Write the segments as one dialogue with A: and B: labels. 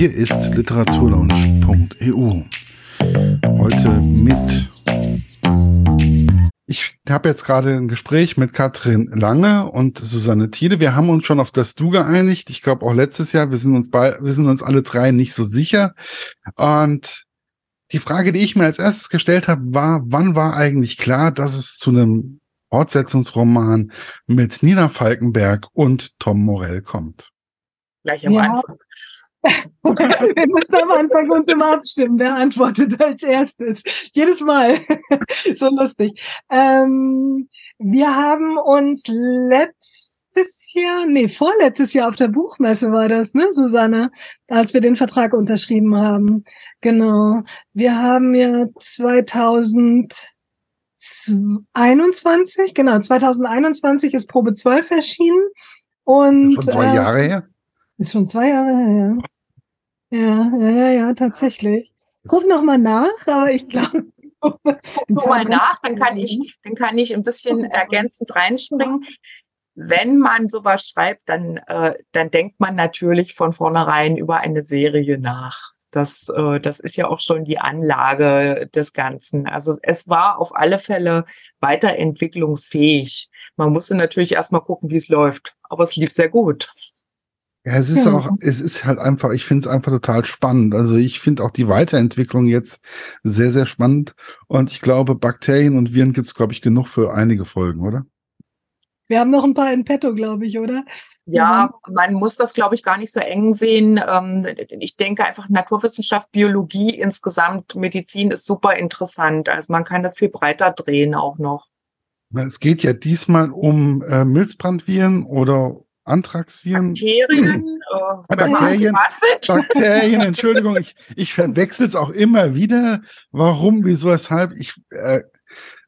A: Hier ist literaturlaunch.eu. Heute mit. Ich habe jetzt gerade ein Gespräch mit Katrin Lange und Susanne Thiele. Wir haben uns schon auf das Du geeinigt. Ich glaube auch letztes Jahr. Wir sind uns bei, wir sind uns alle drei nicht so sicher. Und die Frage, die ich mir als erstes gestellt habe, war, wann war eigentlich klar, dass es zu einem Fortsetzungsroman mit Nina Falkenberg und Tom Morell kommt?
B: Gleich am ja. Anfang.
C: Wir müssen am Anfang und immer abstimmen. Wer antwortet als erstes? Jedes Mal. so lustig. Ähm, wir haben uns letztes Jahr, nee, vorletztes Jahr auf der Buchmesse war das, ne, Susanne, als wir den Vertrag unterschrieben haben. Genau. Wir haben ja 2021, genau, 2021 ist Probe 12 erschienen. Und,
A: Schon zwei äh, Jahre her?
C: Ist schon zwei Jahre her, ja. Ja, ja, ja, ja tatsächlich. Guck noch mal nach, aber ich glaube.
B: Guck mal nach, dann kann ich, dann kann ich ein bisschen ergänzend reinspringen. Wenn man sowas schreibt, dann, äh, dann denkt man natürlich von vornherein über eine Serie nach. Das, äh, das ist ja auch schon die Anlage des Ganzen. Also es war auf alle Fälle weiterentwicklungsfähig. Man musste natürlich erstmal gucken, wie es läuft. Aber es lief sehr gut.
A: Ja, es ist ja. auch, es ist halt einfach, ich finde es einfach total spannend. Also ich finde auch die Weiterentwicklung jetzt sehr, sehr spannend. Und ich glaube, Bakterien und Viren gibt es, glaube ich, genug für einige Folgen, oder?
C: Wir haben noch ein paar in petto, glaube ich, oder?
B: Ja, man muss das, glaube ich, gar nicht so eng sehen. Ähm, ich denke einfach Naturwissenschaft, Biologie insgesamt, Medizin ist super interessant. Also man kann das viel breiter drehen auch noch.
A: Es geht ja diesmal um äh, Milzbrandviren oder Antragsviren.
B: Bakterien.
A: Äh, Bakterien, Bakterien, Entschuldigung, ich, ich verwechsel es auch immer wieder. Warum, wieso, weshalb? Ich, äh,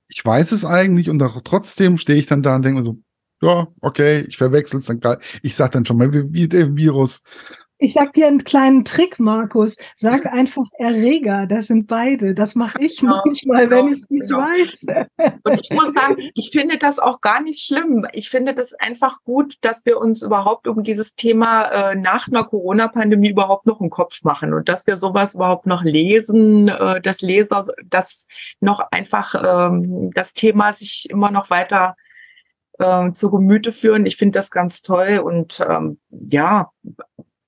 A: ich weiß es eigentlich und auch trotzdem stehe ich dann da und denke mir so, ja, okay, ich verwechsel es dann gerade. Ich sage dann schon mal, wie, wie der Virus
C: ich sag dir einen kleinen Trick, Markus. Sag einfach Erreger. Das sind beide. Das mache ich genau, manchmal, genau, wenn ich es nicht genau. weiß.
B: Und ich muss sagen, ich finde das auch gar nicht schlimm. Ich finde das einfach gut, dass wir uns überhaupt um dieses Thema äh, nach einer Corona-Pandemie überhaupt noch einen Kopf machen und dass wir sowas überhaupt noch lesen, äh, dass Leser, dass noch einfach ähm, das Thema sich immer noch weiter äh, zu Gemüte führen. Ich finde das ganz toll und ähm, ja,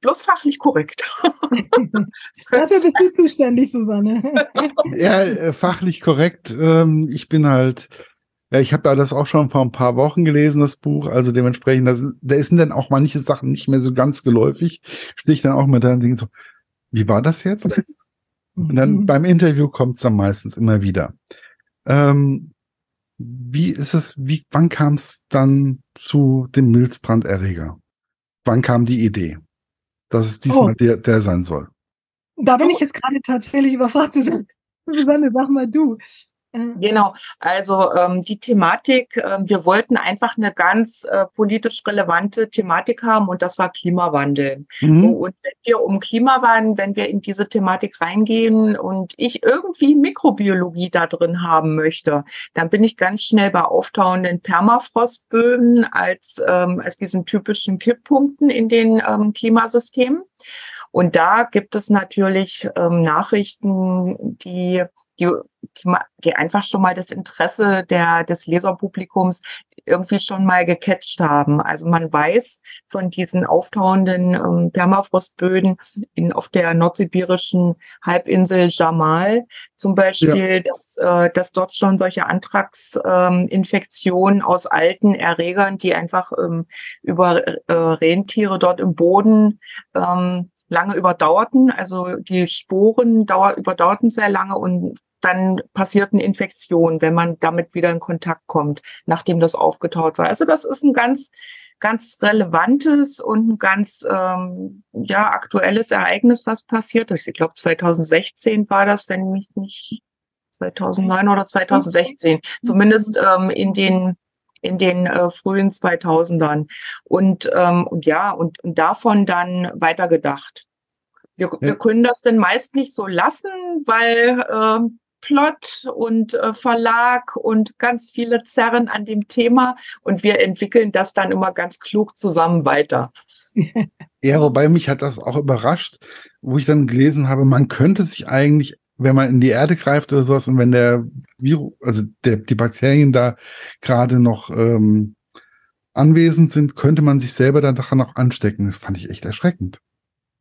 B: bloß fachlich korrekt.
C: Dafür bist du zuständig, Susanne.
A: ja, äh, fachlich korrekt. Ähm, ich bin halt, ja, ich habe ja das auch schon vor ein paar Wochen gelesen, das Buch. Also dementsprechend, das, da sind dann auch manche Sachen nicht mehr so ganz geläufig. Stehe ich dann auch mal da und denke so, wie war das jetzt? Und dann mhm. beim Interview kommt es dann meistens immer wieder. Ähm, wie ist es, wie, wann kam es dann zu dem Milzbranderreger? Wann kam die Idee? Dass es diesmal oh. der, der sein soll.
C: Da bin ich jetzt gerade tatsächlich überfragt. Susanne, Susanne, sag mal du.
B: Äh, genau, also ähm, die Thematik, äh, wir wollten einfach eine ganz äh, politisch relevante Thematik haben und das war Klimawandel. Mhm. So, und wenn wir um Klimawandel, wenn wir in diese Thematik reingehen und ich irgendwie Mikrobiologie da drin haben möchte, dann bin ich ganz schnell bei auftauenden Permafrostböden als, ähm, als diesen typischen Kipppunkten in den ähm, Klimasystemen. Und da gibt es natürlich ähm, Nachrichten, die die, die einfach schon mal das Interesse der, des Leserpublikums irgendwie schon mal gecatcht haben. Also man weiß von diesen auftauenden ähm, Permafrostböden in, auf der nordsibirischen Halbinsel Jamal zum Beispiel, ja. dass, äh, dass dort schon solche Antragsinfektionen ähm, aus alten Erregern, die einfach ähm, über äh, Rentiere dort im Boden ähm, lange überdauerten. Also die Sporen dauer, überdauerten sehr lange und dann passierten Infektionen, wenn man damit wieder in Kontakt kommt, nachdem das aufgetaut war. Also das ist ein ganz, ganz relevantes und ein ganz ähm, ja, aktuelles Ereignis, was passiert ist. Ich glaube, 2016 war das, wenn mich nicht 2009 oder 2016, zumindest ähm, in den in den äh, frühen 2000ern. Und, ähm, und ja, und, und davon dann weitergedacht. Wir, ja. wir können das denn meist nicht so lassen, weil äh, Plot und äh, Verlag und ganz viele Zerren an dem Thema und wir entwickeln das dann immer ganz klug zusammen weiter.
A: Ja, wobei mich hat das auch überrascht, wo ich dann gelesen habe, man könnte sich eigentlich, wenn man in die Erde greift oder sowas und wenn der Virus, also der, die Bakterien da gerade noch ähm, anwesend sind, könnte man sich selber dann daran auch anstecken. Das fand ich echt erschreckend.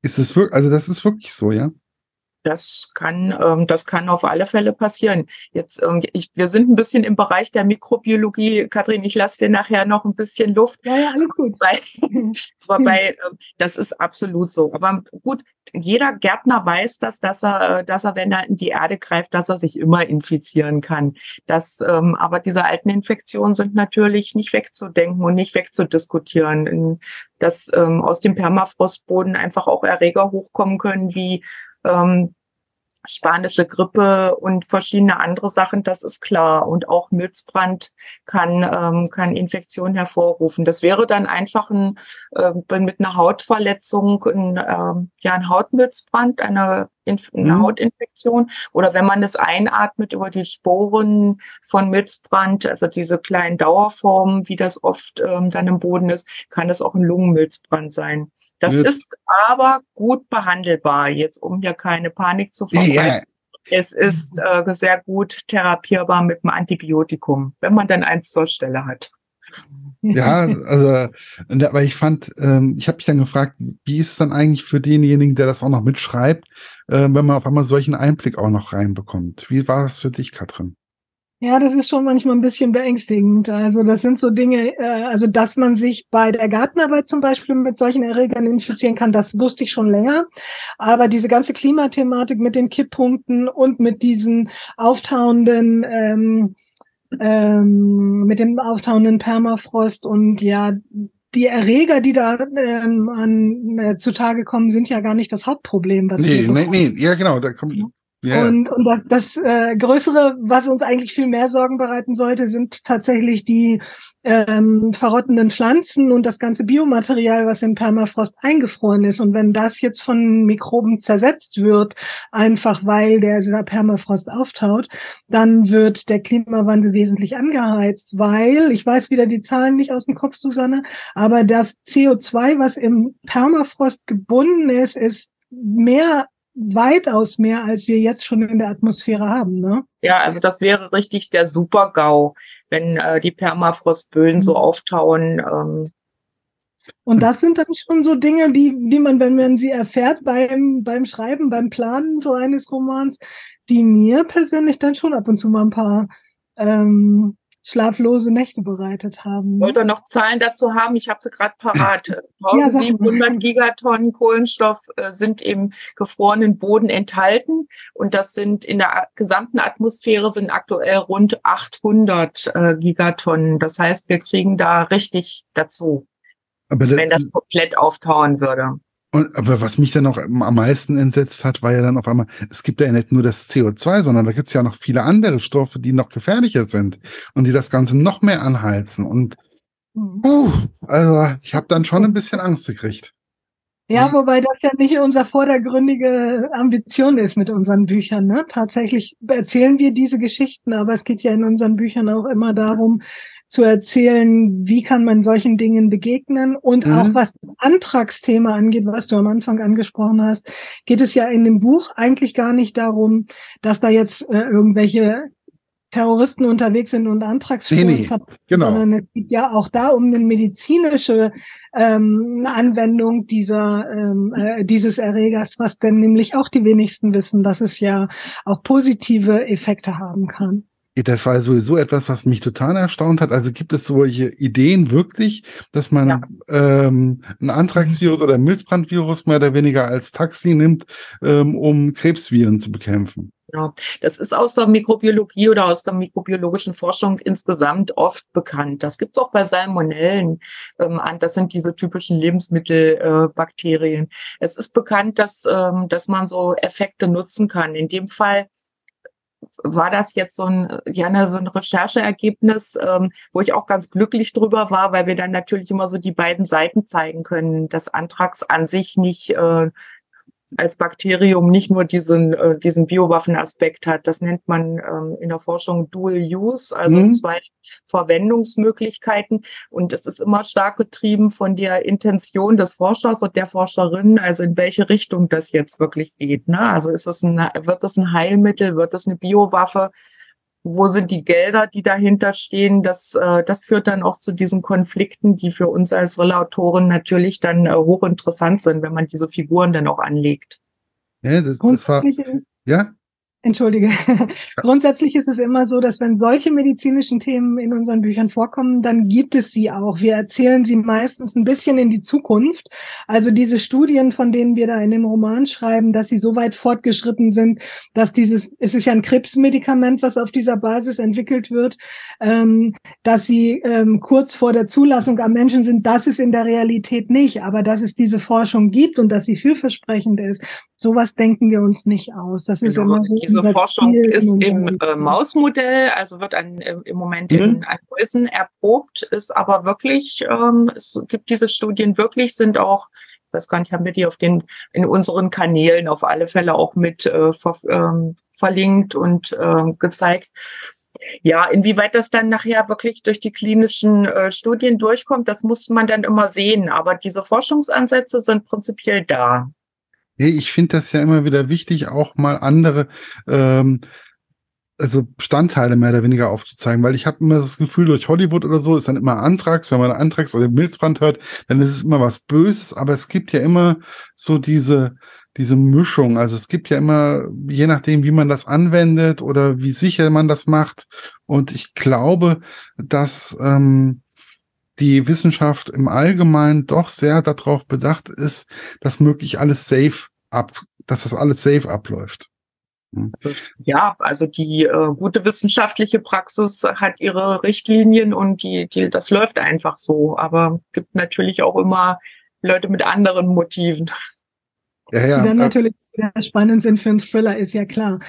A: Ist das wirklich, also das ist wirklich so, ja?
B: Das kann, ähm, das kann auf alle Fälle passieren. Jetzt, ähm, ich, wir sind ein bisschen im Bereich der Mikrobiologie. Kathrin, ich lasse dir nachher noch ein bisschen Luft.
C: Ja, ja, alles gut.
B: Weil, wobei, äh, das ist absolut so. Aber gut, jeder Gärtner weiß das, dass er, äh, dass er, wenn er in die Erde greift, dass er sich immer infizieren kann. Das, ähm, aber diese alten Infektionen sind natürlich nicht wegzudenken und nicht wegzudiskutieren. Dass ähm, aus dem Permafrostboden einfach auch Erreger hochkommen können wie ähm, spanische Grippe und verschiedene andere Sachen, das ist klar. Und auch Milzbrand kann, ähm, kann Infektionen hervorrufen. Das wäre dann einfach ein, äh, mit einer Hautverletzung, ein, äh, ja, ein Hautmilzbrand, eine, Inf eine mhm. Hautinfektion. Oder wenn man es einatmet über die Sporen von Milzbrand, also diese kleinen Dauerformen, wie das oft ähm, dann im Boden ist, kann das auch ein Lungenmilzbrand sein. Das ja. ist aber gut behandelbar, jetzt um hier keine Panik zu verbreiten. Ja. Es ist äh, sehr gut therapierbar mit einem Antibiotikum, wenn man dann eins zur Stelle hat.
A: Ja, also, aber ich fand, ähm, ich habe mich dann gefragt, wie ist es dann eigentlich für denjenigen, der das auch noch mitschreibt, äh, wenn man auf einmal solchen Einblick auch noch reinbekommt? Wie war das für dich, Katrin?
C: Ja, das ist schon manchmal ein bisschen beängstigend. Also das sind so Dinge, äh, also dass man sich bei der Gartenarbeit zum Beispiel mit solchen Erregern infizieren kann, das wusste ich schon länger. Aber diese ganze Klimathematik mit den Kipppunkten und mit diesen auftauenden ähm, ähm, mit dem auftauenden Permafrost und ja, die Erreger, die da ähm, an, äh, zutage kommen, sind ja gar nicht das Hauptproblem.
A: Was nee, nee, nee, ja genau, da kommt,
C: Yeah. Und, und das, das äh, Größere, was uns eigentlich viel mehr Sorgen bereiten sollte, sind tatsächlich die ähm, verrottenden Pflanzen und das ganze Biomaterial, was im Permafrost eingefroren ist. Und wenn das jetzt von Mikroben zersetzt wird, einfach weil der, dieser Permafrost auftaut, dann wird der Klimawandel wesentlich angeheizt, weil, ich weiß wieder die Zahlen nicht aus dem Kopf, Susanne, aber das CO2, was im Permafrost gebunden ist, ist mehr weitaus mehr, als wir jetzt schon in der Atmosphäre haben. Ne?
B: Ja, also das wäre richtig der Super-GAU, wenn äh, die Permafrostböden mhm. so auftauen. Ähm.
C: Und das sind dann schon so Dinge, die, die man, wenn man sie erfährt beim, beim Schreiben, beim Planen so eines Romans, die mir persönlich dann schon ab und zu mal ein paar ähm, schlaflose Nächte bereitet haben.
B: Wollt ihr noch Zahlen dazu haben? Ich habe sie gerade parat. 1700 ja, Gigatonnen Kohlenstoff äh, sind im gefrorenen Boden enthalten und das sind in der gesamten Atmosphäre sind aktuell rund 800 äh, Gigatonnen. Das heißt, wir kriegen da richtig dazu, wenn das komplett auftauen würde.
A: Und, aber was mich dann auch am meisten entsetzt hat, war ja dann auf einmal, es gibt ja nicht nur das CO2, sondern da gibt es ja noch viele andere Stoffe, die noch gefährlicher sind und die das Ganze noch mehr anheizen. Und uh, also ich habe dann schon ein bisschen Angst gekriegt.
C: Ja, wobei das ja nicht unsere vordergründige Ambition ist mit unseren Büchern. Ne? Tatsächlich erzählen wir diese Geschichten, aber es geht ja in unseren Büchern auch immer darum, zu erzählen, wie kann man solchen Dingen begegnen und mhm. auch was das Antragsthema angeht, was du am Anfang angesprochen hast, geht es ja in dem Buch eigentlich gar nicht darum, dass da jetzt äh, irgendwelche Terroristen unterwegs sind und Antragsspuren nee, nee, genau. sondern es geht ja auch da um eine medizinische ähm, Anwendung dieser ähm, äh, dieses Erregers, was denn nämlich auch die wenigsten wissen, dass es ja auch positive Effekte haben kann.
A: Das war sowieso etwas, was mich total erstaunt hat. Also gibt es solche Ideen wirklich, dass man ja. ähm, ein Antragsvirus oder ein Milzbrandvirus mehr oder weniger als Taxi nimmt, ähm, um Krebsviren zu bekämpfen?
B: Ja, das ist aus der Mikrobiologie oder aus der mikrobiologischen Forschung insgesamt oft bekannt. Das gibt es auch bei Salmonellen ähm, an. Das sind diese typischen Lebensmittelbakterien. Äh, es ist bekannt, dass, ähm, dass man so Effekte nutzen kann. In dem Fall war das jetzt so ein, ja, ne, so ein Rechercheergebnis, ähm, wo ich auch ganz glücklich drüber war, weil wir dann natürlich immer so die beiden Seiten zeigen können. Das Antrags an sich nicht, äh, als Bakterium nicht nur diesen, äh, diesen Biowaffenaspekt hat. Das nennt man ähm, in der Forschung Dual Use, also mhm. zwei Verwendungsmöglichkeiten. Und es ist immer stark getrieben von der Intention des Forschers und der Forscherin, also in welche Richtung das jetzt wirklich geht. Ne? Also ist es ein, wird es ein Heilmittel, wird es eine Biowaffe? Wo sind die Gelder, die dahinter stehen. Das, äh, das führt dann auch zu diesen Konflikten, die für uns als Thriller-Autoren natürlich dann äh, hochinteressant sind, wenn man diese Figuren dann auch anlegt.
C: Ja, das, das war, ja? Entschuldige. Grundsätzlich ist es immer so, dass wenn solche medizinischen Themen in unseren Büchern vorkommen, dann gibt es sie auch. Wir erzählen sie meistens ein bisschen in die Zukunft. Also diese Studien, von denen wir da in dem Roman schreiben, dass sie so weit fortgeschritten sind, dass dieses, es ist ja ein Krebsmedikament, was auf dieser Basis entwickelt wird, ähm, dass sie ähm, kurz vor der Zulassung am Menschen sind, das ist in der Realität nicht. Aber dass es diese Forschung gibt und dass sie vielversprechend ist, sowas denken wir uns nicht aus. Das ist genau, immer so.
B: Diese Forschung Ziel ist im äh, Mausmodell, also wird an, im Moment mhm. in Mäusen erprobt, ist aber wirklich, ähm, es gibt diese Studien wirklich, sind auch ich weiß gar nicht, haben wir die auf den, in unseren Kanälen auf alle Fälle auch mit äh, ver, ähm, verlinkt und äh, gezeigt. Ja, inwieweit das dann nachher wirklich durch die klinischen äh, Studien durchkommt, das muss man dann immer sehen. Aber diese Forschungsansätze sind prinzipiell da.
A: Ich finde das ja immer wieder wichtig, auch mal andere ähm, also Bestandteile mehr oder weniger aufzuzeigen, weil ich habe immer das Gefühl, durch Hollywood oder so ist dann immer Antrags, wenn man Antrags oder Milzbrand hört, dann ist es immer was Böses, aber es gibt ja immer so diese, diese Mischung. Also es gibt ja immer, je nachdem, wie man das anwendet oder wie sicher man das macht. Und ich glaube, dass ähm, die Wissenschaft im Allgemeinen doch sehr darauf bedacht ist, dass möglich alles safe ab, dass das alles safe abläuft.
B: Hm. Ja, also die äh, gute wissenschaftliche Praxis hat ihre Richtlinien und die, die, das läuft einfach so. Aber gibt natürlich auch immer Leute mit anderen Motiven.
C: Ja, ja. Die dann natürlich spannend sind für einen Thriller, ist ja klar.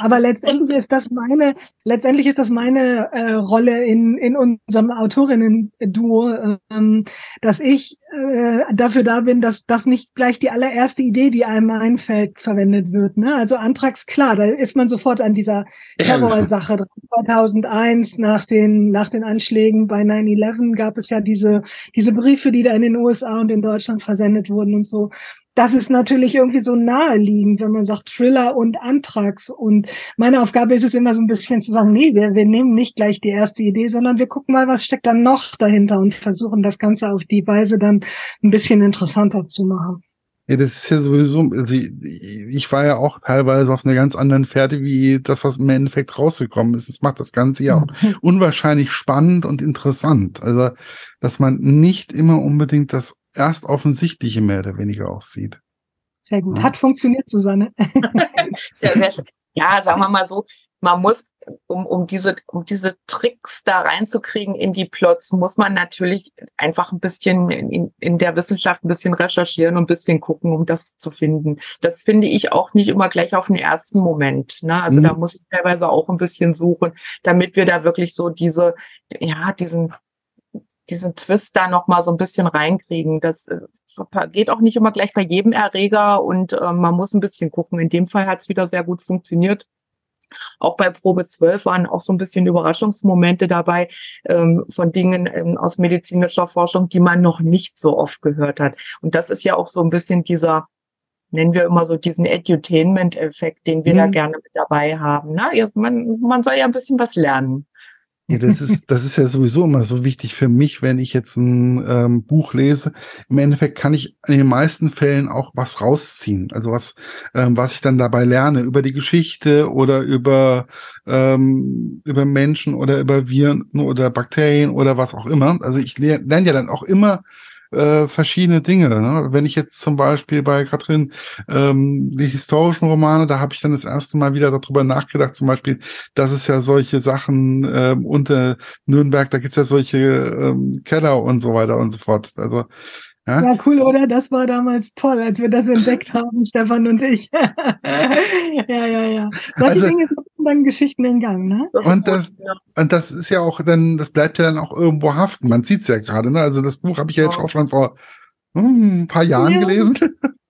C: Aber letztendlich ist das meine, letztendlich ist das meine äh, Rolle in, in unserem Autorinnen-Duo, ähm, dass ich äh, dafür da bin, dass das nicht gleich die allererste Idee, die einem einfällt, verwendet wird. Ne? Also Antrags, klar, da ist man sofort an dieser Terrorsache. 2001 nach den, nach den Anschlägen bei 9-11 gab es ja diese, diese Briefe, die da in den USA und in Deutschland versendet wurden und so das ist natürlich irgendwie so naheliegend, wenn man sagt Thriller und Antrags. Und meine Aufgabe ist es immer so ein bisschen zu sagen, nee, wir, wir nehmen nicht gleich die erste Idee, sondern wir gucken mal, was steckt dann noch dahinter und versuchen das Ganze auf die Weise dann ein bisschen interessanter zu machen.
A: Ja, das ist ja sowieso, also ich, war ja auch teilweise auf einer ganz anderen Fährte, wie das, was im Endeffekt rausgekommen ist. Das macht das Ganze ja auch unwahrscheinlich spannend und interessant. Also, dass man nicht immer unbedingt das erst offensichtliche mehr oder weniger auch sieht.
C: Sehr gut. Hat funktioniert, Susanne.
B: sehr, sehr, ja, sagen wir mal so, man muss, um, um, diese, um diese Tricks da reinzukriegen in die Plots, muss man natürlich einfach ein bisschen in, in der Wissenschaft ein bisschen recherchieren und ein bisschen gucken, um das zu finden. Das finde ich auch nicht immer gleich auf den ersten Moment. Ne? Also mhm. da muss ich teilweise auch ein bisschen suchen, damit wir da wirklich so diese, ja, diesen diesen Twist da noch mal so ein bisschen reinkriegen. Das äh, geht auch nicht immer gleich bei jedem Erreger und äh, man muss ein bisschen gucken. In dem Fall hat es wieder sehr gut funktioniert. Auch bei Probe 12 waren auch so ein bisschen Überraschungsmomente dabei ähm, von Dingen ähm, aus medizinischer Forschung, die man noch nicht so oft gehört hat. Und das ist ja auch so ein bisschen dieser, nennen wir immer so diesen Edutainment-Effekt, den wir mhm. da gerne mit dabei haben. Ne? Man, man soll ja ein bisschen was lernen.
A: Ja, das ist, das ist ja sowieso immer so wichtig für mich, wenn ich jetzt ein ähm, Buch lese. Im Endeffekt kann ich in den meisten Fällen auch was rausziehen. Also was, ähm, was ich dann dabei lerne über die Geschichte oder über, ähm, über Menschen oder über Viren oder Bakterien oder was auch immer. Also ich lerne lern ja dann auch immer äh, verschiedene Dinge. Ne? Wenn ich jetzt zum Beispiel bei Katrin ähm, die historischen Romane, da habe ich dann das erste Mal wieder darüber nachgedacht, zum Beispiel, dass es ja solche Sachen ähm, unter Nürnberg, da gibt's ja solche ähm, Keller und so weiter und so fort. Also
C: ja? ja, cool, oder? Das war damals toll, als wir das entdeckt haben, Stefan und ich. ja, ja, ja. Solche also, Dinge sind dann Geschichten in Gang, ne?
A: Das und, das, ja. und das ist ja auch dann, das bleibt ja dann auch irgendwo haften. Man sieht's ja gerade, ne? Also das Buch habe ich ja jetzt auch schon vor hm, ein paar Jahren ja, gelesen.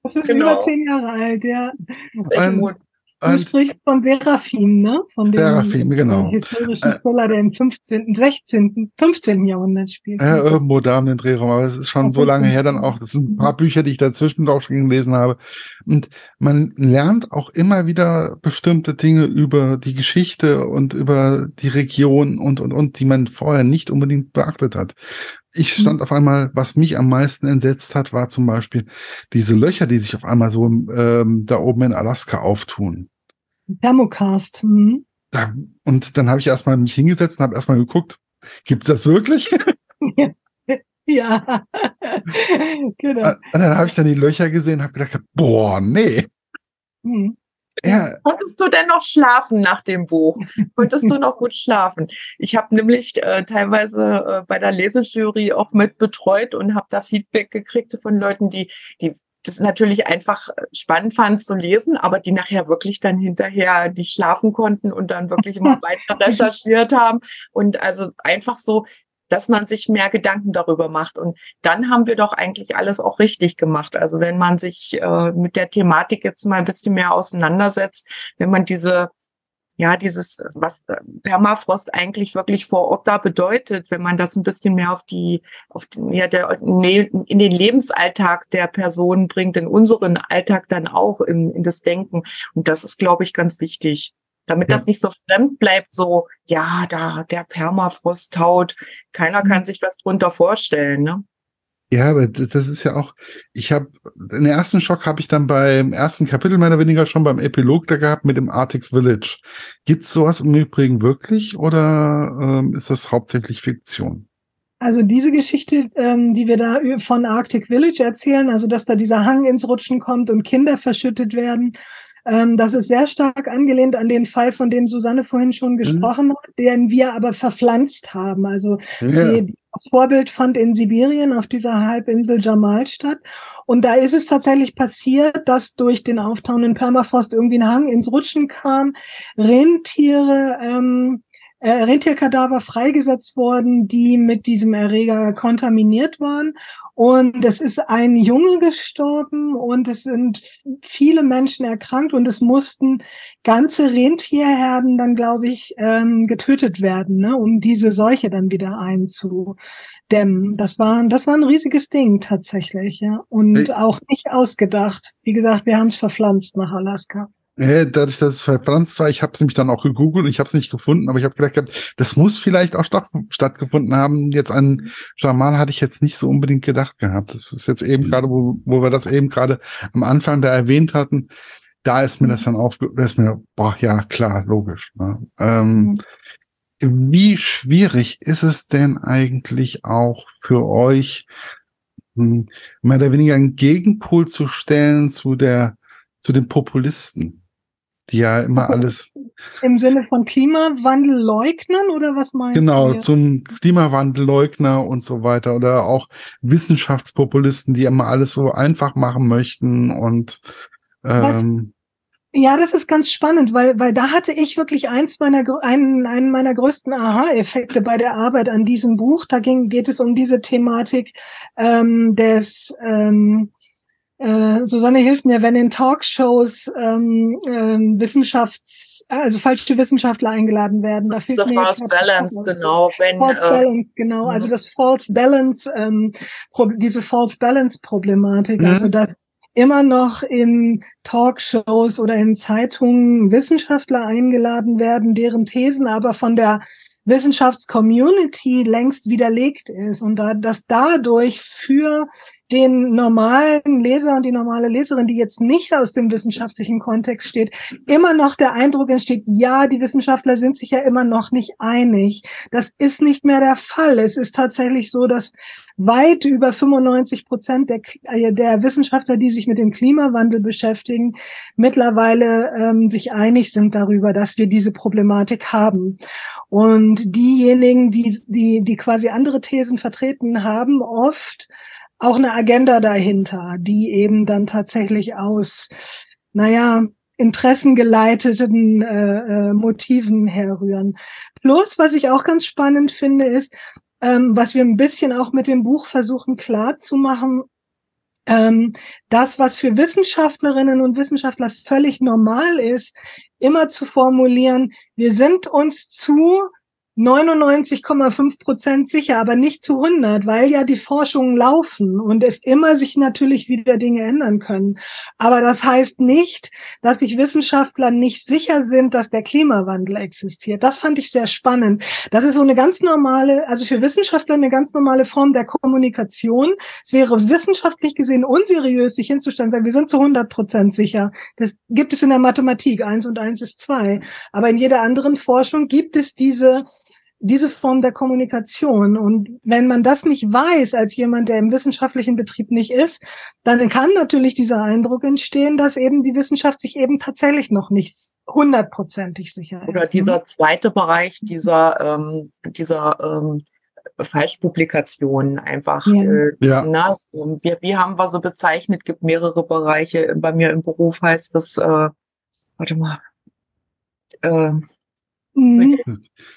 C: Das ist genau. über zehn Jahre alt, ja. Und, Du sprichst von Serafim, ne? Von
A: dem Serafim, genau.
C: historischen Thriller, der im 15., 16., 15. Jahrhundert spielt.
A: Ja, irgendwo da um den Drehraum, aber es ist schon so lange her dann auch. Das sind ein paar Bücher, die ich dazwischen auch schon gelesen habe. Und man lernt auch immer wieder bestimmte Dinge über die Geschichte und über die Region und, und, und, die man vorher nicht unbedingt beachtet hat. Ich mhm. stand auf einmal, was mich am meisten entsetzt hat, war zum Beispiel diese Löcher, die sich auf einmal so ähm, da oben in Alaska auftun.
C: Thermocast. Mhm.
A: Da, und dann habe ich erstmal mich hingesetzt und habe erstmal geguckt, gibt's das wirklich?
C: ja,
A: genau. Und dann habe ich dann die Löcher gesehen und habe gedacht, boah, nee.
B: Mhm. Ja. Konntest du denn noch schlafen nach dem Buch? Konntest du noch gut schlafen? Ich habe nämlich äh, teilweise äh, bei der Lesejury auch mit betreut und habe da Feedback gekriegt von Leuten, die, die das natürlich einfach spannend fand zu lesen, aber die nachher wirklich dann hinterher nicht schlafen konnten und dann wirklich immer weiter recherchiert haben. Und also einfach so, dass man sich mehr Gedanken darüber macht. Und dann haben wir doch eigentlich alles auch richtig gemacht. Also wenn man sich äh, mit der Thematik jetzt mal ein bisschen mehr auseinandersetzt, wenn man diese ja, dieses, was äh, Permafrost eigentlich wirklich vor Ort da bedeutet, wenn man das ein bisschen mehr auf die, auf den, ja, der, in den Lebensalltag der Person bringt, in unseren Alltag dann auch in, in das Denken. Und das ist, glaube ich, ganz wichtig. Damit ja. das nicht so fremd bleibt, so, ja, da, der Permafrost taut. Keiner kann mhm. sich was drunter vorstellen, ne?
A: Ja, aber das ist ja auch, ich habe, den ersten Schock habe ich dann beim ersten Kapitel meiner weniger schon beim Epilog da gehabt mit dem Arctic Village. Gibt's sowas im Übrigen wirklich oder ähm, ist das hauptsächlich Fiktion?
C: Also diese Geschichte, ähm, die wir da von Arctic Village erzählen, also dass da dieser Hang ins Rutschen kommt und Kinder verschüttet werden, ähm, das ist sehr stark angelehnt an den Fall, von dem Susanne vorhin schon mhm. gesprochen mhm. hat, den wir aber verpflanzt haben. Also ja. die, das Vorbild fand in Sibirien auf dieser Halbinsel Jamal statt. Und da ist es tatsächlich passiert, dass durch den auftauenden Permafrost irgendwie ein Hang ins Rutschen kam, Rentiere ähm, äh, Rentierkadaver freigesetzt worden, die mit diesem Erreger kontaminiert waren. Und es ist ein Junge gestorben und es sind viele Menschen erkrankt und es mussten ganze Rentierherden dann, glaube ich, ähm, getötet werden, ne, um diese Seuche dann wieder einzudämmen. Das war, das war ein riesiges Ding tatsächlich, ja. Und auch nicht ausgedacht. Wie gesagt, wir haben es verpflanzt nach Alaska.
A: Ja, dadurch, dass es verfranst war, ich habe es nämlich dann auch gegoogelt und ich habe es nicht gefunden, aber ich habe gedacht, das muss vielleicht auch stattgefunden haben. Jetzt an Jamal hatte ich jetzt nicht so unbedingt gedacht gehabt. Das ist jetzt eben mhm. gerade, wo, wo wir das eben gerade am Anfang da erwähnt hatten, da ist mir das dann aufge, da ist mir, boah, ja, klar, logisch. Ne? Ähm, mhm. Wie schwierig ist es denn eigentlich auch für euch, hm, mehr oder weniger einen Gegenpol zu stellen zu der, zu den Populisten? Die ja immer alles.
C: Im Sinne von Klimawandelleugnern oder was meinst
A: genau,
C: du?
A: Genau, zum Klimawandelleugner und so weiter oder auch Wissenschaftspopulisten, die immer alles so einfach machen möchten und ähm,
C: ja, das ist ganz spannend, weil, weil da hatte ich wirklich eins meiner, einen, einen meiner größten Aha-Effekte bei der Arbeit an diesem Buch. Da ging, geht es um diese Thematik ähm, des, ähm, äh, Susanne hilft mir, wenn in Talkshows ähm, ähm, Wissenschafts, also falsche Wissenschaftler eingeladen werden.
B: Das ist da False Balance, genau. Wenn,
C: false äh, Balance, genau. Also mhm. das False Balance, ähm, diese False Balance Problematik, mhm. also dass immer noch in Talkshows oder in Zeitungen Wissenschaftler eingeladen werden, deren Thesen aber von der Wissenschaftscommunity längst widerlegt ist und da, dass dadurch für den normalen Leser und die normale Leserin, die jetzt nicht aus dem wissenschaftlichen Kontext steht, immer noch der Eindruck entsteht, ja, die Wissenschaftler sind sich ja immer noch nicht einig. Das ist nicht mehr der Fall. Es ist tatsächlich so, dass weit über 95 Prozent der, äh, der Wissenschaftler, die sich mit dem Klimawandel beschäftigen, mittlerweile ähm, sich einig sind darüber, dass wir diese Problematik haben. Und diejenigen, die, die, die quasi andere Thesen vertreten haben, oft auch eine Agenda dahinter, die eben dann tatsächlich aus, naja, interessengeleiteten äh, äh, Motiven herrühren. Plus, was ich auch ganz spannend finde, ist, ähm, was wir ein bisschen auch mit dem Buch versuchen klar zu machen, ähm, das, was für Wissenschaftlerinnen und Wissenschaftler völlig normal ist, immer zu formulieren, wir sind uns zu 99,5 Prozent sicher, aber nicht zu 100, weil ja die Forschungen laufen und es immer sich natürlich wieder Dinge ändern können. Aber das heißt nicht, dass sich Wissenschaftler nicht sicher sind, dass der Klimawandel existiert. Das fand ich sehr spannend. Das ist so eine ganz normale, also für Wissenschaftler eine ganz normale Form der Kommunikation. Es wäre wissenschaftlich gesehen unseriös, sich hinzustellen, sagen, wir sind zu 100 Prozent sicher. Das gibt es in der Mathematik. Eins und eins ist zwei. Aber in jeder anderen Forschung gibt es diese diese Form der Kommunikation. Und wenn man das nicht weiß, als jemand, der im wissenschaftlichen Betrieb nicht ist, dann kann natürlich dieser Eindruck entstehen, dass eben die Wissenschaft sich eben tatsächlich noch nicht hundertprozentig sicher ist.
B: Oder ne? dieser zweite Bereich dieser, ähm, dieser ähm, Falschpublikationen einfach. Ja. Äh, ja. Na, wir, wie haben wir so bezeichnet? Gibt mehrere Bereiche. Bei mir im Beruf heißt das, äh, warte mal, äh, Mhm.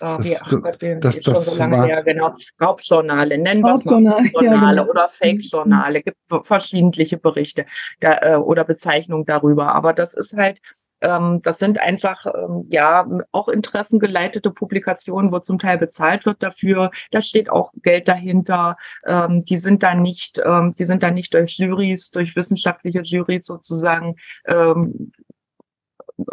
B: Oh, das, ach Gott, das, ist schon so lange her, genau. Raubjournale, nennen wir es mal Raubjournale ja, genau. oder Fake-Journale, gibt verschiedentliche Berichte da, äh, oder Bezeichnungen darüber. Aber das ist halt, ähm, das sind einfach ähm, ja auch interessengeleitete Publikationen, wo zum Teil bezahlt wird dafür. Da steht auch Geld dahinter. Ähm, die sind dann nicht, ähm, die sind dann nicht durch Jurys, durch wissenschaftliche Jurys sozusagen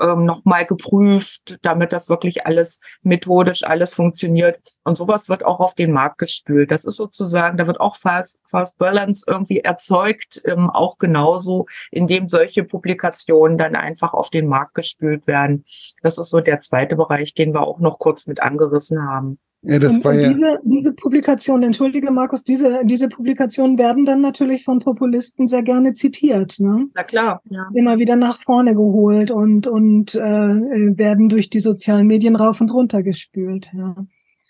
B: ähm, nochmal geprüft, damit das wirklich alles methodisch alles funktioniert. Und sowas wird auch auf den Markt gespült. Das ist sozusagen, da wird auch Fast, Fast Balance irgendwie erzeugt, ähm, auch genauso, indem solche Publikationen dann einfach auf den Markt gespült werden. Das ist so der zweite Bereich, den wir auch noch kurz mit angerissen haben.
C: Ja, das und, war ja. Diese, diese Publikationen, entschuldige Markus, diese, diese Publikationen werden dann natürlich von Populisten sehr gerne zitiert. Ne?
B: Na klar, ja.
C: Immer wieder nach vorne geholt und, und äh, werden durch die sozialen Medien rauf und runter gespült. Ja.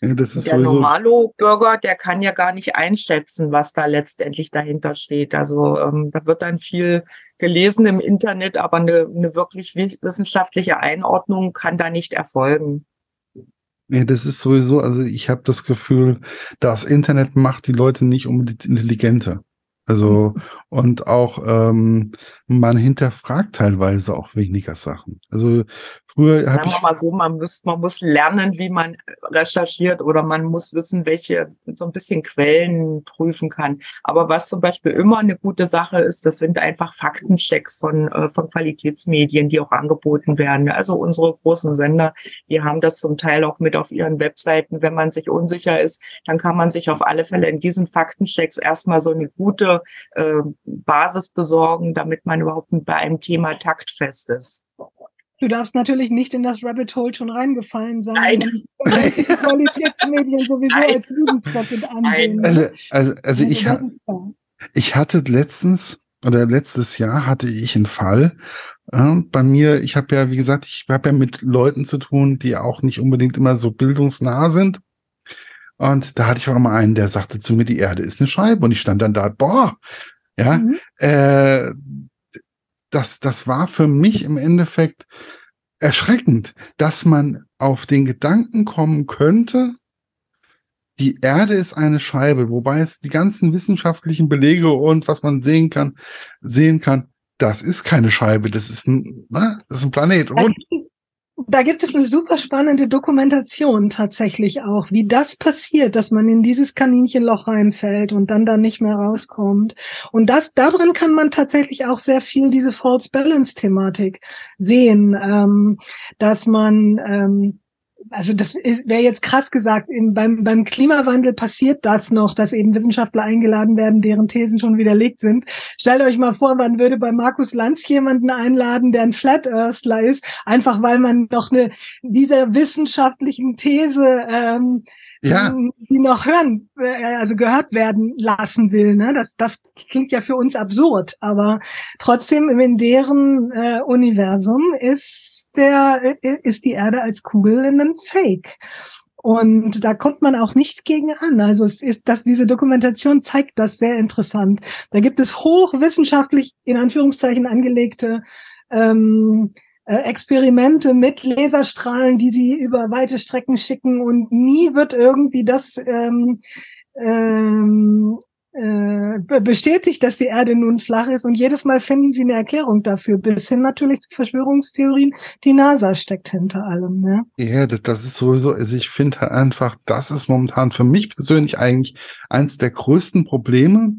B: Ja, das ist der Normalo-Bürger, der kann ja gar nicht einschätzen, was da letztendlich dahinter steht. Also ähm, da wird dann viel gelesen im Internet, aber eine, eine wirklich wissenschaftliche Einordnung kann da nicht erfolgen.
A: Ja, das ist sowieso, also ich habe das Gefühl, das Internet macht die Leute nicht unbedingt intelligenter. Also, mhm. und auch ähm, man hinterfragt teilweise auch weniger Sachen. Also früher habe ich.
B: mal so, man muss, man muss lernen, wie man recherchiert oder man muss wissen, welche so ein bisschen Quellen prüfen kann. Aber was zum Beispiel immer eine gute Sache ist, das sind einfach Faktenchecks von, äh, von Qualitätsmedien, die auch angeboten werden. Also unsere großen Sender, die haben das zum Teil auch mit auf ihren Webseiten. Wenn man sich unsicher ist, dann kann man sich auf alle Fälle in diesen Faktenchecks erstmal so eine gute äh, Basis besorgen, damit man überhaupt bei einem Thema taktfest ist.
C: Du darfst natürlich nicht in das Rabbit Hole schon reingefallen sein.
B: Nein.
C: Qualitätsmedien sowieso Nein. als Jugendprofit ansehen.
A: Also, also, also ich, ha ich hatte letztens oder letztes Jahr hatte ich einen Fall. Äh, bei mir, ich habe ja, wie gesagt, ich habe ja mit Leuten zu tun, die auch nicht unbedingt immer so bildungsnah sind. Und da hatte ich auch mal einen, der sagte zu mir, die Erde ist eine Scheibe. Und ich stand dann da, boah, ja, mhm. äh, das, das war für mich im Endeffekt erschreckend, dass man auf den Gedanken kommen könnte, die Erde ist eine Scheibe, wobei es die ganzen wissenschaftlichen Belege und was man sehen kann, sehen kann, das ist keine Scheibe, das ist ein, ne, das ist ein Planet. Und
C: da gibt es eine super spannende Dokumentation tatsächlich auch, wie das passiert, dass man in dieses Kaninchenloch reinfällt und dann da nicht mehr rauskommt. Und das, darin kann man tatsächlich auch sehr viel diese False Balance Thematik sehen, ähm, dass man, ähm, also das wäre jetzt krass gesagt, in, beim, beim Klimawandel passiert das noch, dass eben Wissenschaftler eingeladen werden, deren Thesen schon widerlegt sind. Stellt euch mal vor, man würde bei Markus Lanz jemanden einladen, der ein Flat Earthler ist, einfach weil man noch eine dieser wissenschaftlichen These ähm, ja. die noch hören, äh, also gehört werden lassen will. Ne? Das, das klingt ja für uns absurd, aber trotzdem in deren äh, Universum ist der, äh, ist die Erde als Kugel ein Fake. Und da kommt man auch nicht gegen an. Also es ist, dass diese Dokumentation zeigt das sehr interessant. Da gibt es hochwissenschaftlich in Anführungszeichen angelegte ähm, äh, Experimente mit Laserstrahlen, die sie über weite Strecken schicken und nie wird irgendwie das ähm, ähm, äh, bestätigt, dass die Erde nun flach ist und jedes Mal finden sie eine Erklärung dafür, bis hin natürlich zu Verschwörungstheorien. Die NASA steckt hinter allem. Ne?
A: Ja, das ist sowieso, also ich finde halt einfach, das ist momentan für mich persönlich eigentlich eins der größten Probleme,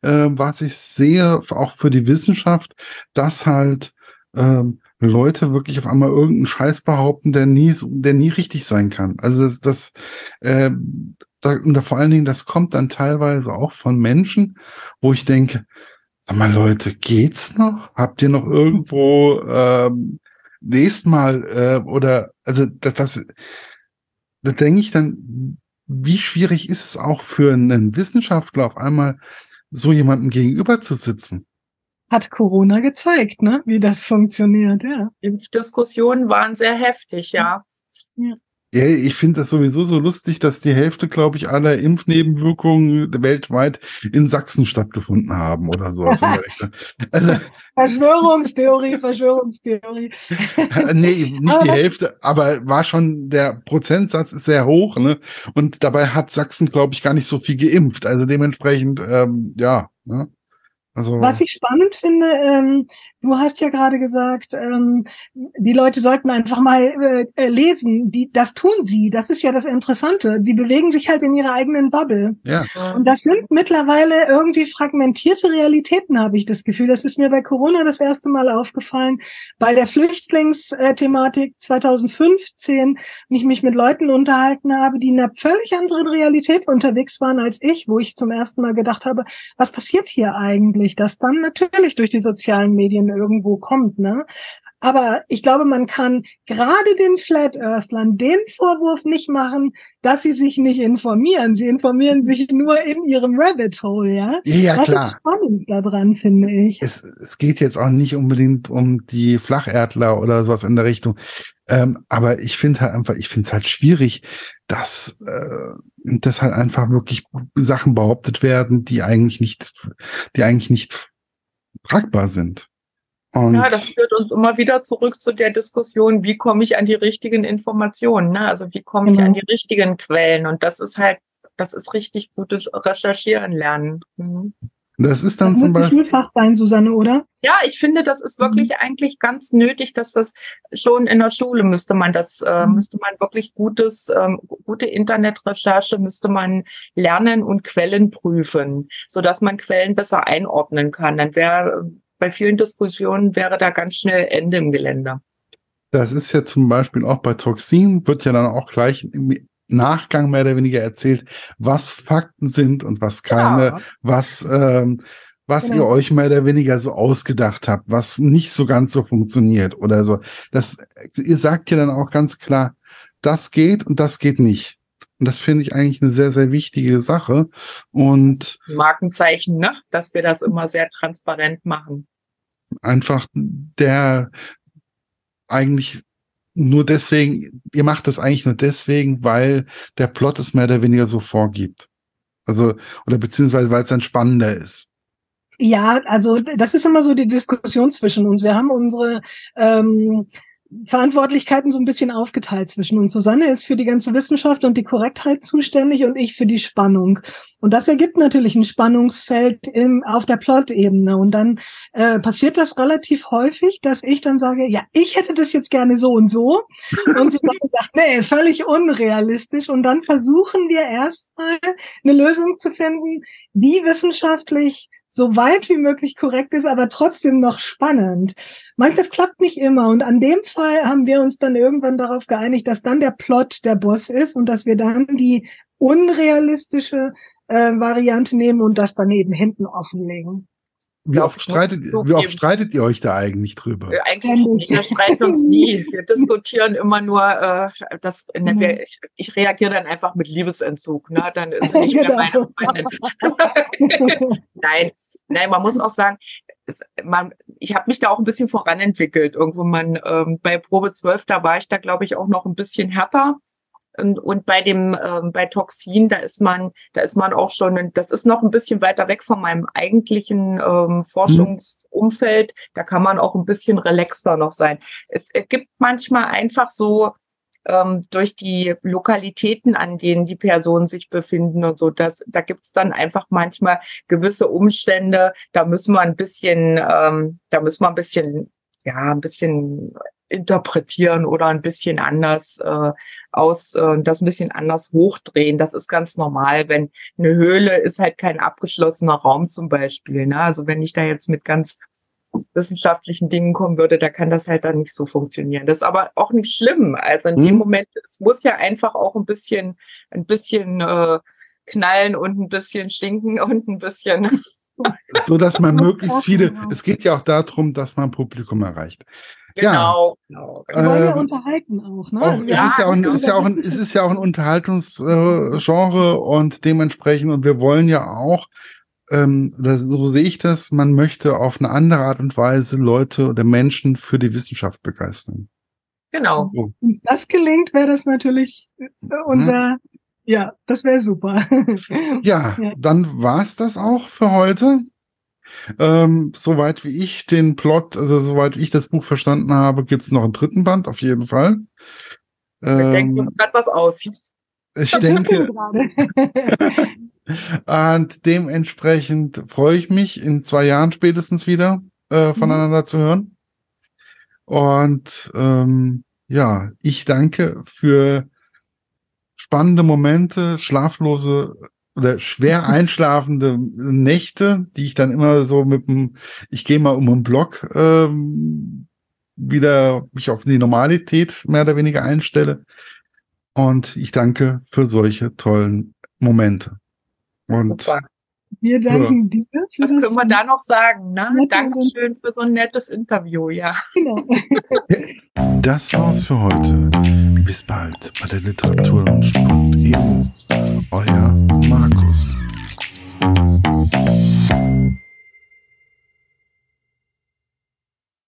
A: äh, was ich sehe, auch für die Wissenschaft, dass halt ähm, Leute wirklich auf einmal irgendeinen Scheiß behaupten, der nie, der nie richtig sein kann. Also das, das äh, da, und da vor allen Dingen, das kommt dann teilweise auch von Menschen, wo ich denke, sag mal Leute, geht's noch? Habt ihr noch irgendwo ähm, nächstes Mal äh, oder also das, das da denke ich dann, wie schwierig ist es auch für einen Wissenschaftler auf einmal so jemandem gegenüber zu sitzen?
C: Hat Corona gezeigt, ne, wie das funktioniert, ja.
B: Impfdiskussionen waren sehr heftig, ja.
A: ja. Ja, ich finde das sowieso so lustig, dass die Hälfte, glaube ich, aller Impfnebenwirkungen weltweit in Sachsen stattgefunden haben oder so. also,
C: Verschwörungstheorie, Verschwörungstheorie.
A: nee, nicht aber die Hälfte, aber war schon, der Prozentsatz ist sehr hoch, ne? Und dabei hat Sachsen, glaube ich, gar nicht so viel geimpft. Also dementsprechend, ähm, ja, ne?
C: Also Was ich spannend finde, ähm, du hast ja gerade gesagt, ähm, die Leute sollten einfach mal äh, äh, lesen. Die, das tun sie. Das ist ja das Interessante. Die bewegen sich halt in ihrer eigenen Bubble.
A: Ja.
C: Und das sind mittlerweile irgendwie fragmentierte Realitäten, habe ich das Gefühl. Das ist mir bei Corona das erste Mal aufgefallen. Bei der Flüchtlingsthematik 2015, wenn ich mich mit Leuten unterhalten habe, die in einer völlig anderen Realität unterwegs waren als ich, wo ich zum ersten Mal gedacht habe, was passiert hier eigentlich? Natürlich, das dann natürlich durch die sozialen Medien irgendwo kommt, ne? Aber ich glaube, man kann gerade den Flat Earthlern den Vorwurf nicht machen, dass sie sich nicht informieren. Sie informieren sich nur in ihrem Rabbit Hole, ja?
A: Ja, das klar.
C: Ist spannend daran, finde ich.
A: Es, es geht jetzt auch nicht unbedingt um die Flacherdler oder sowas in der Richtung. Ähm, aber ich finde halt einfach, ich finde es halt schwierig, dass, äh, dass halt einfach wirklich Sachen behauptet werden, die eigentlich nicht, die eigentlich nicht tragbar sind.
B: Und ja, das führt uns immer wieder zurück zu der Diskussion, wie komme ich an die richtigen Informationen? Ne? Also wie komme ich mhm. an die richtigen Quellen? Und das ist halt, das ist richtig gutes Recherchieren lernen. Mhm.
A: Das ist dann das zum Beispiel.
C: Schulfach sein, Susanne, oder?
B: Ja, ich finde, das ist wirklich mhm. eigentlich ganz nötig, dass das schon in der Schule müsste man das, äh, mhm. müsste man wirklich gutes, ähm, gute Internetrecherche müsste man lernen und Quellen prüfen, so dass man Quellen besser einordnen kann. Dann wäre bei vielen Diskussionen wäre da ganz schnell Ende im Gelände.
A: Das ist ja zum Beispiel auch bei Toxin, wird ja dann auch gleich Nachgang mehr oder weniger erzählt, was Fakten sind und was keine, ja. was, ähm, was genau. ihr euch mehr oder weniger so ausgedacht habt, was nicht so ganz so funktioniert oder so. Das, ihr sagt ja dann auch ganz klar, das geht und das geht nicht. Und das finde ich eigentlich eine sehr, sehr wichtige Sache. Und
B: Markenzeichen, ne? Dass wir das immer sehr transparent machen.
A: Einfach der eigentlich nur deswegen, ihr macht das eigentlich nur deswegen, weil der Plot es mehr oder weniger so vorgibt. Also, oder beziehungsweise weil es dann spannender ist.
C: Ja, also das ist immer so die Diskussion zwischen uns. Wir haben unsere ähm, Verantwortlichkeiten so ein bisschen aufgeteilt zwischen uns. Susanne ist für die ganze Wissenschaft und die Korrektheit zuständig und ich für die Spannung. Und das ergibt natürlich ein Spannungsfeld im, auf der Plot-Ebene. Und dann äh, passiert das relativ häufig, dass ich dann sage, ja, ich hätte das jetzt gerne so und so. Und sie dann sagt, nee, völlig unrealistisch. Und dann versuchen wir erstmal eine Lösung zu finden, die wissenschaftlich so weit wie möglich korrekt ist, aber trotzdem noch spannend. Manches klappt nicht immer und an dem Fall haben wir uns dann irgendwann darauf geeinigt, dass dann der Plot der Boss ist und dass wir dann die unrealistische äh, Variante nehmen und das daneben hinten offenlegen.
A: Wie oft, streitet, wie oft streitet ihr euch da eigentlich drüber?
B: Äh, eigentlich nicht. Wir streiten uns nie. Wir diskutieren immer nur, äh, das, ne, mhm. wir, ich, ich reagiere dann einfach mit Liebesentzug. Ne? Dann ist nicht mehr meine genau. Freundin. Nein, nein, man muss auch sagen, es, man, ich habe mich da auch ein bisschen voranentwickelt. Irgendwo man ähm, bei Probe 12, da war ich da, glaube ich, auch noch ein bisschen härter. Und, und bei dem, ähm, bei Toxin, da ist man, da ist man auch schon, das ist noch ein bisschen weiter weg von meinem eigentlichen ähm, Forschungsumfeld. Da kann man auch ein bisschen relaxter noch sein. Es, es gibt manchmal einfach so ähm, durch die Lokalitäten, an denen die Personen sich befinden und so. Das, da gibt es dann einfach manchmal gewisse Umstände, da müssen wir ein bisschen, ähm, da müssen wir ein bisschen, ja, ein bisschen interpretieren oder ein bisschen anders äh, aus, äh, das ein bisschen anders hochdrehen. Das ist ganz normal, wenn eine Höhle ist halt kein abgeschlossener Raum zum Beispiel. Ne? Also wenn ich da jetzt mit ganz wissenschaftlichen Dingen kommen würde, da kann das halt dann nicht so funktionieren. Das ist aber auch nicht schlimm. Also in mhm. dem Moment, es muss ja einfach auch ein bisschen, ein bisschen äh, knallen und ein bisschen stinken und ein bisschen.
A: so dass man möglichst viele, es geht ja auch darum, dass man Publikum erreicht.
B: Genau, ja. genau.
C: Wir wollen ja ähm, unterhalten auch, ne? Auch,
A: ja, es, ist ja auch, ein, ist ja auch ein, es ist ja auch ein Unterhaltungsgenre äh, und dementsprechend, und wir wollen ja auch ähm, so sehe ich das, man möchte auf eine andere Art und Weise Leute oder Menschen für die Wissenschaft begeistern.
B: Genau.
C: Wenn uns das gelingt, wäre das natürlich äh, unser, hm. ja, das wäre super.
A: ja, ja, dann war's das auch für heute. Ähm, soweit wie ich den Plot, also soweit wie ich das Buch verstanden habe, gibt's noch einen dritten Band, auf jeden Fall.
B: Wir ähm, denken uns gerade was aus.
A: Ich denke, Und dementsprechend freue ich mich, in zwei Jahren spätestens wieder äh, voneinander mhm. zu hören. Und ähm, ja, ich danke für spannende Momente, schlaflose oder schwer einschlafende Nächte, die ich dann immer so mit dem, ich gehe mal um den Block ähm, wieder mich auf die Normalität mehr oder weniger einstelle. Und ich danke für solche tollen Momente. Und Super.
C: Wir danken ja. dir.
B: Für das, Was können wir da noch sagen? Ne? Dankeschön für so ein nettes Interview, ja. Genau.
A: Das war's für heute. Bis bald bei der Literaturlaunch.eu. Euer Markus.